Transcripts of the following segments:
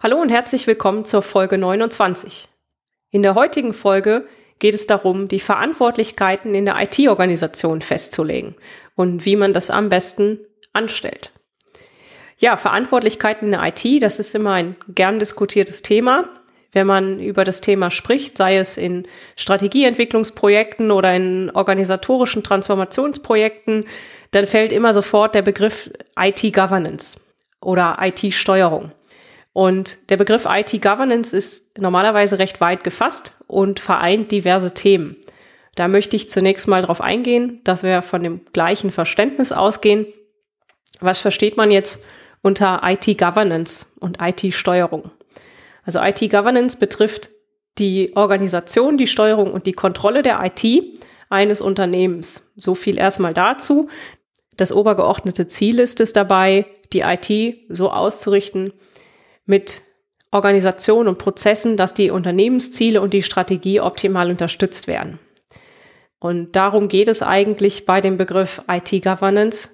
Hallo und herzlich willkommen zur Folge 29. In der heutigen Folge geht es darum, die Verantwortlichkeiten in der IT-Organisation festzulegen und wie man das am besten anstellt. Ja, Verantwortlichkeiten in der IT, das ist immer ein gern diskutiertes Thema wenn man über das Thema spricht, sei es in Strategieentwicklungsprojekten oder in organisatorischen Transformationsprojekten, dann fällt immer sofort der Begriff IT-Governance oder IT-Steuerung. Und der Begriff IT-Governance ist normalerweise recht weit gefasst und vereint diverse Themen. Da möchte ich zunächst mal darauf eingehen, dass wir von dem gleichen Verständnis ausgehen. Was versteht man jetzt unter IT-Governance und IT-Steuerung? Also IT-Governance betrifft die Organisation, die Steuerung und die Kontrolle der IT eines Unternehmens. So viel erstmal dazu. Das obergeordnete Ziel ist es dabei, die IT so auszurichten mit Organisation und Prozessen, dass die Unternehmensziele und die Strategie optimal unterstützt werden. Und darum geht es eigentlich bei dem Begriff IT-Governance,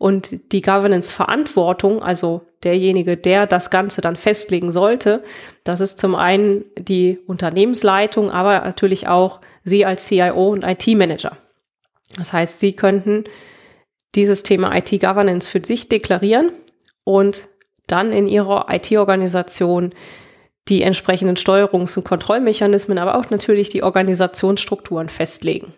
und die Governance-Verantwortung, also derjenige, der das Ganze dann festlegen sollte, das ist zum einen die Unternehmensleitung, aber natürlich auch Sie als CIO und IT-Manager. Das heißt, Sie könnten dieses Thema IT-Governance für sich deklarieren und dann in Ihrer IT-Organisation die entsprechenden Steuerungs- und Kontrollmechanismen, aber auch natürlich die Organisationsstrukturen festlegen.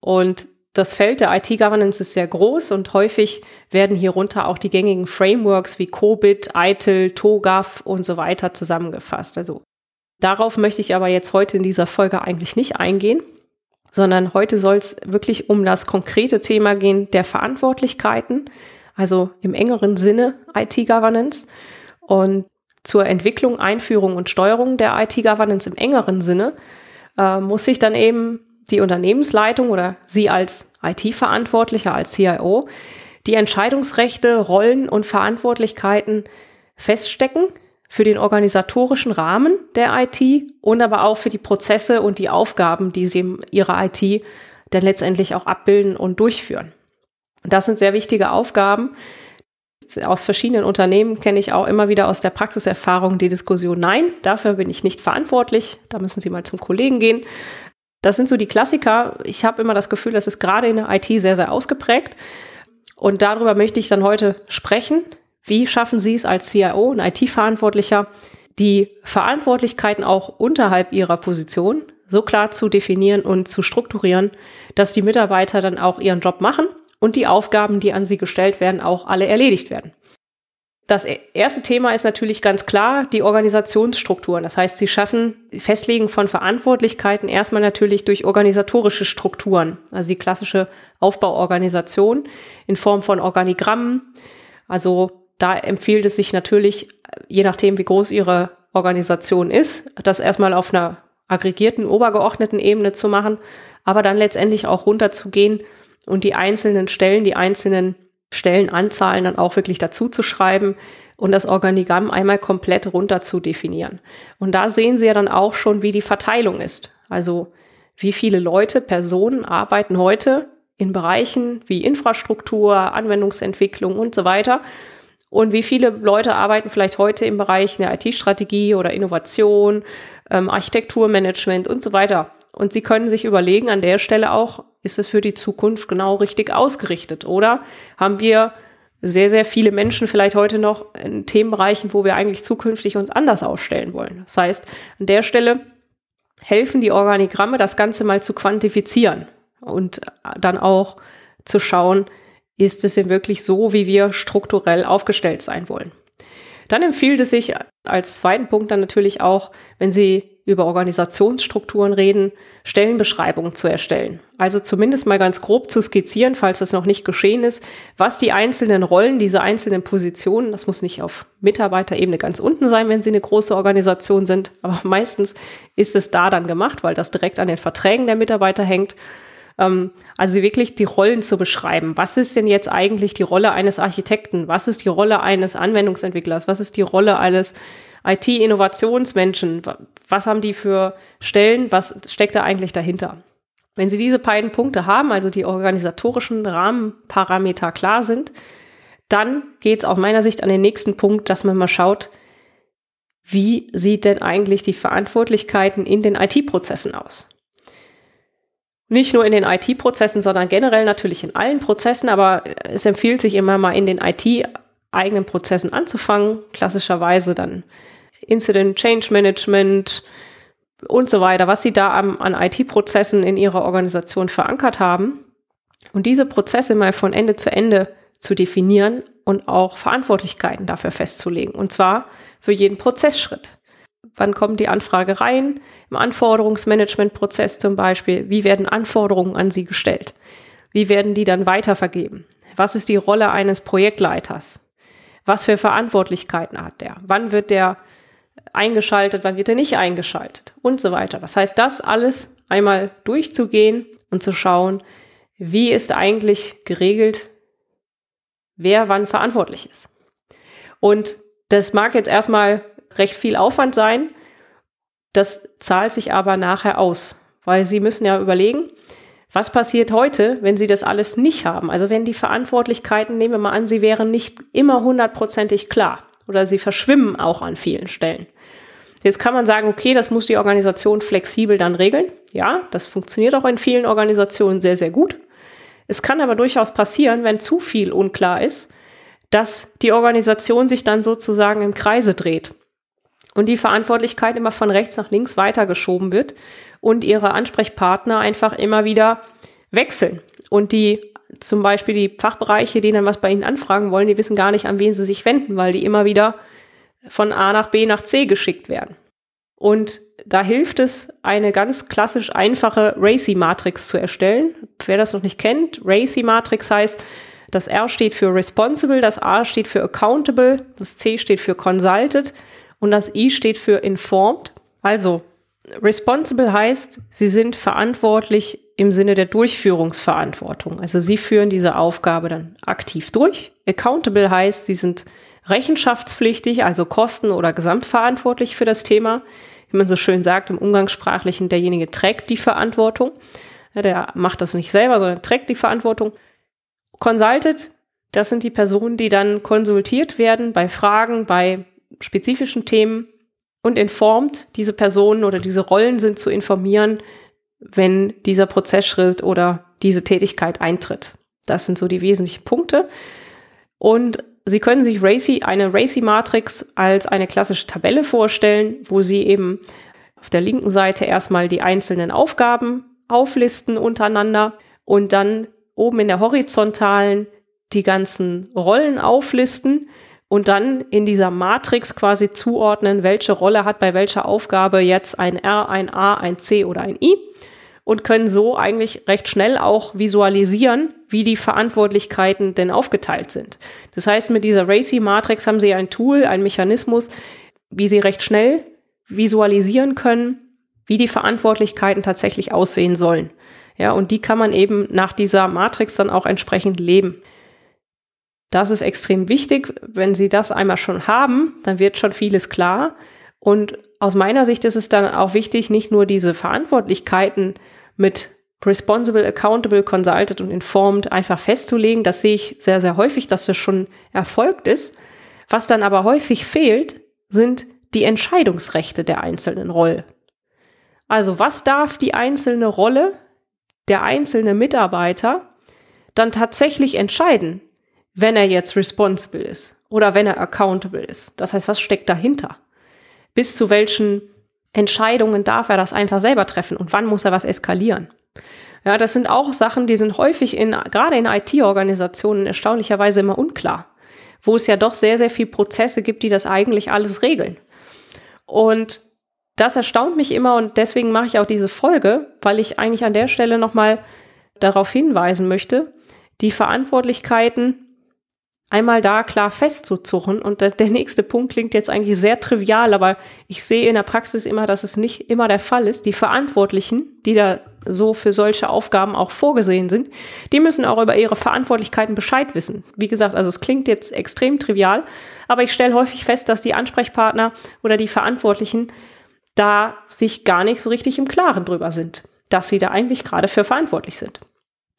Und das Feld der IT-Governance ist sehr groß und häufig werden hierunter auch die gängigen Frameworks wie COBIT, ITIL, TOGAF und so weiter zusammengefasst. Also darauf möchte ich aber jetzt heute in dieser Folge eigentlich nicht eingehen, sondern heute soll es wirklich um das konkrete Thema gehen der Verantwortlichkeiten, also im engeren Sinne IT-Governance und zur Entwicklung, Einführung und Steuerung der IT-Governance im engeren Sinne äh, muss sich dann eben die Unternehmensleitung oder Sie als IT-Verantwortlicher, als CIO, die Entscheidungsrechte, Rollen und Verantwortlichkeiten feststecken für den organisatorischen Rahmen der IT und aber auch für die Prozesse und die Aufgaben, die Sie in Ihrer IT dann letztendlich auch abbilden und durchführen. Und das sind sehr wichtige Aufgaben. Aus verschiedenen Unternehmen kenne ich auch immer wieder aus der Praxiserfahrung die Diskussion, nein, dafür bin ich nicht verantwortlich, da müssen Sie mal zum Kollegen gehen. Das sind so die Klassiker. Ich habe immer das Gefühl, das ist gerade in der IT sehr, sehr ausgeprägt. Und darüber möchte ich dann heute sprechen. Wie schaffen Sie es als CIO, ein IT-Verantwortlicher, die Verantwortlichkeiten auch unterhalb Ihrer Position so klar zu definieren und zu strukturieren, dass die Mitarbeiter dann auch ihren Job machen und die Aufgaben, die an sie gestellt werden, auch alle erledigt werden. Das e-, erste Thema ist natürlich ganz klar die Organisationsstrukturen. Das heißt, sie schaffen Festlegen von Verantwortlichkeiten erstmal natürlich durch organisatorische Strukturen, also die klassische Aufbauorganisation in Form von Organigrammen. Also da empfiehlt es sich natürlich, je nachdem, wie groß ihre Organisation ist, das erstmal auf einer aggregierten, obergeordneten Ebene zu machen, aber dann letztendlich auch runterzugehen und die einzelnen Stellen, die einzelnen Stellenanzahlen dann auch wirklich dazu zu schreiben und das Organigramm einmal komplett runter zu definieren. Und da sehen Sie ja dann auch schon, wie die Verteilung ist. Also wie viele Leute, Personen arbeiten heute in Bereichen wie Infrastruktur, Anwendungsentwicklung und so weiter. Und wie viele Leute arbeiten vielleicht heute im Bereich der IT-Strategie oder Innovation, ähm, Architekturmanagement und so weiter. Und Sie können sich überlegen an der Stelle auch, ist es für die Zukunft genau richtig ausgerichtet? Oder haben wir sehr, sehr viele Menschen vielleicht heute noch in Themenbereichen, wo wir eigentlich zukünftig uns anders ausstellen wollen? Das heißt, an der Stelle helfen die Organigramme, das Ganze mal zu quantifizieren und dann auch zu schauen, ist es denn wirklich so, wie wir strukturell aufgestellt sein wollen? Dann empfiehlt es sich als zweiten Punkt dann natürlich auch, wenn Sie über Organisationsstrukturen reden, Stellenbeschreibungen zu erstellen. Also zumindest mal ganz grob zu skizzieren, falls das noch nicht geschehen ist, was die einzelnen Rollen, diese einzelnen Positionen, das muss nicht auf Mitarbeiterebene ganz unten sein, wenn Sie eine große Organisation sind, aber meistens ist es da dann gemacht, weil das direkt an den Verträgen der Mitarbeiter hängt. Ähm, also wirklich die Rollen zu beschreiben. Was ist denn jetzt eigentlich die Rolle eines Architekten? Was ist die Rolle eines Anwendungsentwicklers? Was ist die Rolle eines IT-Innovationsmenschen? Was haben die für Stellen? Was steckt da eigentlich dahinter? Wenn Sie diese beiden Punkte haben, also die organisatorischen Rahmenparameter klar sind, dann geht es aus meiner Sicht an den nächsten Punkt, dass man mal schaut, wie sieht denn eigentlich die Verantwortlichkeiten in den IT-Prozessen aus? Nicht nur in den IT-Prozessen, sondern generell natürlich in allen Prozessen, aber es empfiehlt sich immer mal in den IT-eigenen Prozessen anzufangen. Klassischerweise dann Incident Change Management und so weiter, was sie da an, an IT-Prozessen in ihrer Organisation verankert haben. Und diese Prozesse mal von Ende zu Ende zu definieren und auch Verantwortlichkeiten dafür festzulegen. Und zwar für jeden Prozessschritt. Wann kommt die Anfrage rein? Im Anforderungsmanagementprozess zum Beispiel. Wie werden Anforderungen an Sie gestellt? Wie werden die dann weitervergeben? Was ist die Rolle eines Projektleiters? Was für Verantwortlichkeiten hat der? Wann wird der eingeschaltet, wann wird er nicht eingeschaltet und so weiter. Das heißt, das alles einmal durchzugehen und zu schauen, wie ist eigentlich geregelt, wer wann verantwortlich ist. Und das mag jetzt erstmal recht viel Aufwand sein, das zahlt sich aber nachher aus, weil Sie müssen ja überlegen, was passiert heute, wenn Sie das alles nicht haben? Also wenn die Verantwortlichkeiten, nehmen wir mal an, sie wären nicht immer hundertprozentig klar oder sie verschwimmen auch an vielen Stellen. Jetzt kann man sagen, okay, das muss die Organisation flexibel dann regeln. Ja, das funktioniert auch in vielen Organisationen sehr, sehr gut. Es kann aber durchaus passieren, wenn zu viel unklar ist, dass die Organisation sich dann sozusagen im Kreise dreht und die Verantwortlichkeit immer von rechts nach links weitergeschoben wird und ihre Ansprechpartner einfach immer wieder wechseln. Und die zum Beispiel die Fachbereiche, die dann was bei ihnen anfragen wollen, die wissen gar nicht, an wen sie sich wenden, weil die immer wieder von A nach B nach C geschickt werden. Und da hilft es, eine ganz klassisch einfache RACI-Matrix zu erstellen. Wer das noch nicht kennt, RACI-Matrix heißt, das R steht für Responsible, das A steht für Accountable, das C steht für Consulted und das I steht für Informed. Also, Responsible heißt, Sie sind verantwortlich im Sinne der Durchführungsverantwortung. Also Sie führen diese Aufgabe dann aktiv durch. Accountable heißt, Sie sind rechenschaftspflichtig, also kosten- oder gesamtverantwortlich für das Thema. Wie man so schön sagt im Umgangssprachlichen, derjenige trägt die Verantwortung. Der macht das nicht selber, sondern trägt die Verantwortung. Consulted, das sind die Personen, die dann konsultiert werden bei Fragen, bei spezifischen Themen und informt, diese Personen oder diese Rollen sind zu informieren, wenn dieser Prozessschritt oder diese Tätigkeit eintritt. Das sind so die wesentlichen Punkte. Und Sie können sich Racy, eine Racy-Matrix als eine klassische Tabelle vorstellen, wo Sie eben auf der linken Seite erstmal die einzelnen Aufgaben auflisten untereinander und dann oben in der horizontalen die ganzen Rollen auflisten und dann in dieser Matrix quasi zuordnen, welche Rolle hat bei welcher Aufgabe jetzt ein R, ein A, ein C oder ein I und können so eigentlich recht schnell auch visualisieren, wie die Verantwortlichkeiten denn aufgeteilt sind. Das heißt, mit dieser RACI-Matrix haben Sie ein Tool, ein Mechanismus, wie Sie recht schnell visualisieren können, wie die Verantwortlichkeiten tatsächlich aussehen sollen. Ja, und die kann man eben nach dieser Matrix dann auch entsprechend leben. Das ist extrem wichtig. Wenn Sie das einmal schon haben, dann wird schon vieles klar. Und aus meiner Sicht ist es dann auch wichtig, nicht nur diese Verantwortlichkeiten mit responsible, accountable, consulted und informed einfach festzulegen. Das sehe ich sehr, sehr häufig, dass das schon erfolgt ist. Was dann aber häufig fehlt, sind die Entscheidungsrechte der einzelnen Rolle. Also was darf die einzelne Rolle, der einzelne Mitarbeiter dann tatsächlich entscheiden, wenn er jetzt responsible ist oder wenn er accountable ist? Das heißt, was steckt dahinter? Bis zu welchen Entscheidungen darf er das einfach selber treffen und wann muss er was eskalieren? Ja, das sind auch Sachen, die sind häufig in, gerade in IT-Organisationen erstaunlicherweise immer unklar. wo es ja doch sehr, sehr viel Prozesse gibt, die das eigentlich alles regeln. Und das erstaunt mich immer und deswegen mache ich auch diese Folge, weil ich eigentlich an der Stelle nochmal darauf hinweisen möchte, die Verantwortlichkeiten einmal da klar festzuzurren. Und der, nächste Punkt klingt jetzt eigentlich sehr trivial, aber ich sehe in der Praxis immer, dass es nicht immer der Fall ist. Die Verantwortlichen, die da so für solche Aufgaben auch vorgesehen sind, die müssen auch über ihre Verantwortlichkeiten Bescheid wissen. Wie gesagt, also es klingt jetzt extrem trivial, aber ich stelle häufig fest, dass die Ansprechpartner oder die Verantwortlichen da sich gar nicht so richtig im Klaren drüber sind, dass sie da eigentlich gerade für verantwortlich sind.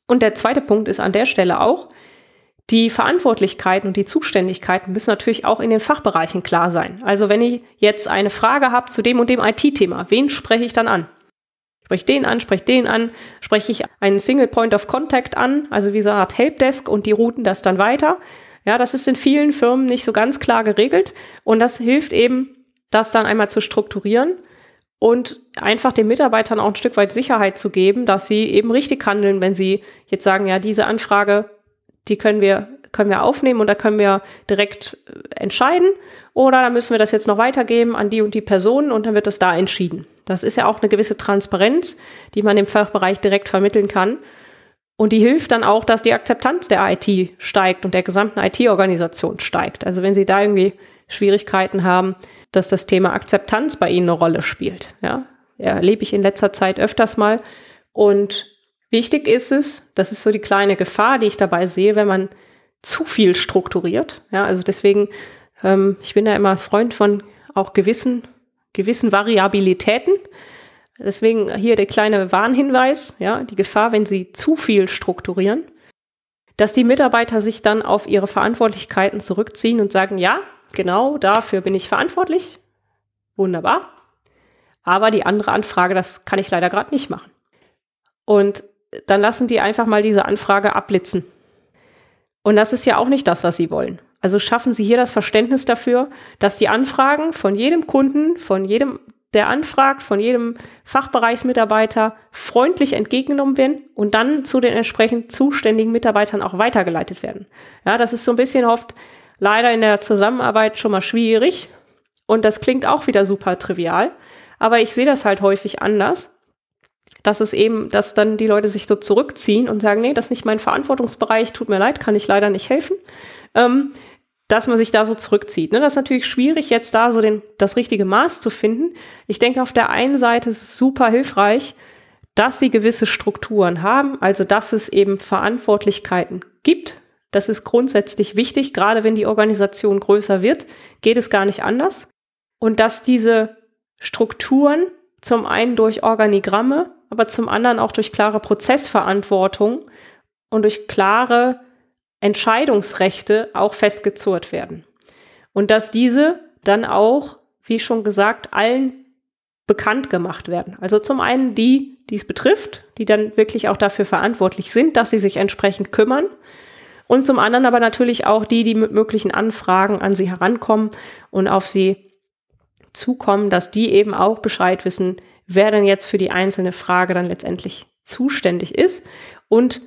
Und der zweite Punkt ist an der Stelle auch, die Verantwortlichkeiten und die Zuständigkeiten müssen natürlich auch in den Fachbereichen klar sein. Also wenn ich jetzt eine Frage habe zu dem und dem IT-Thema, wen spreche ich dann an? Spreche den an, spreche den an, spreche ich einen Single Point of Contact an, also wie so eine Art Helpdesk und die routen das dann weiter. Ja, das ist in vielen Firmen nicht so ganz klar geregelt und das hilft eben, das dann einmal zu strukturieren und einfach den Mitarbeitern auch ein Stück weit Sicherheit zu geben, dass sie eben richtig handeln, wenn sie jetzt sagen, ja, diese Anfrage die können wir, können wir aufnehmen und da können wir direkt äh, entscheiden. Oder dann müssen wir das jetzt noch weitergeben an die und die Personen und dann wird das da entschieden. Das ist ja auch eine gewisse Transparenz, die man im Fachbereich direkt vermitteln kann. Und die hilft dann auch, dass die Akzeptanz der IT steigt und der gesamten IT-Organisation steigt. Also wenn Sie da irgendwie Schwierigkeiten haben, dass das Thema Akzeptanz bei Ihnen eine Rolle spielt. Ja, erlebe ich in letzter Zeit öfters mal. Und Wichtig ist es, das ist so die kleine Gefahr, die ich dabei sehe, wenn man zu viel strukturiert. Ja, also deswegen, ähm, ich bin da immer Freund von auch gewissen, gewissen Variabilitäten. Deswegen hier der kleine Warnhinweis, ja, die Gefahr, wenn Sie zu viel strukturieren, dass die Mitarbeiter sich dann auf ihre Verantwortlichkeiten zurückziehen und sagen, ja, genau dafür bin ich verantwortlich. Wunderbar. Aber die andere Anfrage, das kann ich leider gerade nicht machen. Und dann lassen die einfach mal diese Anfrage abblitzen. Und das ist ja auch nicht das, was sie wollen. Also schaffen Sie hier das Verständnis dafür, dass die Anfragen von jedem Kunden, von jedem, der anfragt, von jedem Fachbereichsmitarbeiter freundlich entgegengenommen werden und dann zu den entsprechend zuständigen Mitarbeitern auch weitergeleitet werden. Ja, das ist so ein bisschen oft leider in der Zusammenarbeit schon mal schwierig und das klingt auch wieder super trivial, aber ich sehe das halt häufig anders dass es eben, dass dann die Leute sich so zurückziehen und sagen, nee, das ist nicht mein Verantwortungsbereich, tut mir leid, kann ich leider nicht helfen. Ähm, dass man sich da so zurückzieht. Ne? Das ist natürlich schwierig, jetzt da so den, das richtige Maß zu finden. Ich denke, auf der einen Seite ist es super hilfreich, dass sie gewisse Strukturen haben, also dass es eben Verantwortlichkeiten gibt. Das ist grundsätzlich wichtig, gerade wenn die Organisation größer wird, geht es gar nicht anders. Und dass diese Strukturen zum einen durch Organigramme, aber zum anderen auch durch klare Prozessverantwortung und durch klare Entscheidungsrechte auch festgezurrt werden. Und dass diese dann auch, wie schon gesagt, allen bekannt gemacht werden. Also zum einen die, die es betrifft, die dann wirklich auch dafür verantwortlich sind, dass sie sich entsprechend kümmern. Und zum anderen aber natürlich auch die, die mit möglichen Anfragen an sie herankommen und auf sie zukommen, dass die eben auch Bescheid wissen, wer denn jetzt für die einzelne Frage dann letztendlich zuständig ist. Und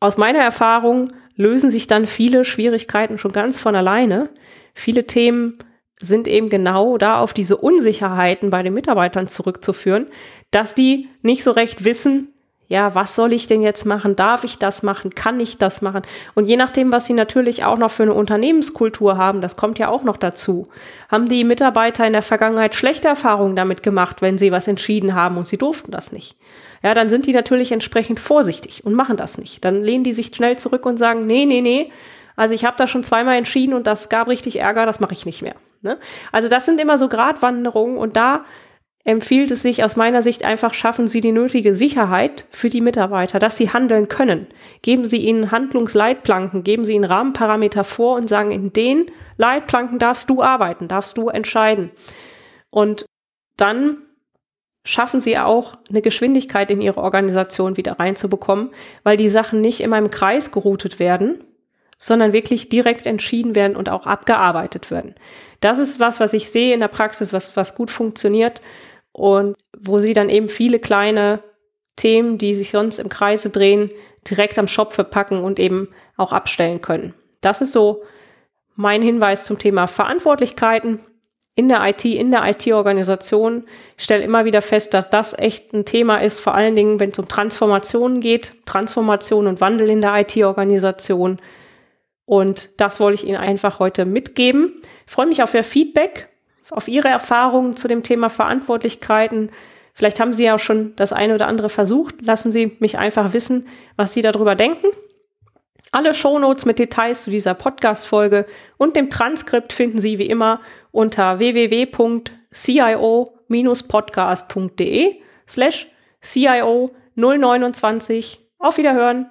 aus meiner Erfahrung lösen sich dann viele Schwierigkeiten schon ganz von alleine. Viele Themen sind eben genau da auf diese Unsicherheiten bei den Mitarbeitern zurückzuführen, dass die nicht so recht wissen, ja, was soll ich denn jetzt machen? Darf ich das machen? Kann ich das machen? Und je nachdem, was sie natürlich auch noch für eine Unternehmenskultur haben, das kommt ja auch noch dazu, haben die Mitarbeiter in der Vergangenheit schlechte Erfahrungen damit gemacht, wenn sie was entschieden haben und sie durften das nicht. Ja, dann sind die natürlich entsprechend vorsichtig und machen das nicht. Dann lehnen die sich schnell zurück und sagen, nee, nee, nee, also ich habe da schon zweimal entschieden und das gab richtig Ärger, das mache ich nicht mehr. Ne? Also das sind immer so Gratwanderungen und da empfiehlt es sich aus meiner Sicht einfach, schaffen Sie die nötige Sicherheit für die Mitarbeiter, dass sie handeln können. Geben Sie ihnen Handlungsleitplanken, geben Sie ihnen Rahmenparameter vor und sagen, in den Leitplanken darfst du arbeiten, darfst du entscheiden. Und dann schaffen Sie auch eine Geschwindigkeit in Ihre Organisation wieder reinzubekommen, weil die Sachen nicht immer im Kreis geroutet werden, sondern wirklich direkt entschieden werden und auch abgearbeitet werden. Das ist was, was ich sehe in der Praxis, was, was gut funktioniert und wo sie dann eben viele kleine Themen, die sich sonst im Kreise drehen, direkt am Shop verpacken und eben auch abstellen können. Das ist so mein Hinweis zum Thema Verantwortlichkeiten in der IT, in der IT-Organisation. Ich stelle immer wieder fest, dass das echt ein Thema ist, vor allen Dingen, wenn es um Transformationen geht, Transformation und Wandel in der IT-Organisation. Und das wollte ich Ihnen einfach heute mitgeben. Ich freue mich auf Ihr Feedback, auf Ihre Erfahrungen zu dem Thema Verantwortlichkeiten. Vielleicht haben Sie ja auch schon das eine oder andere versucht. Lassen Sie mich einfach wissen, was Sie darüber denken. Alle Shownotes mit Details zu dieser Podcast-Folge und dem Transkript finden Sie wie immer unter www.cio-podcast.de slash CIO 029. Auf Wiederhören!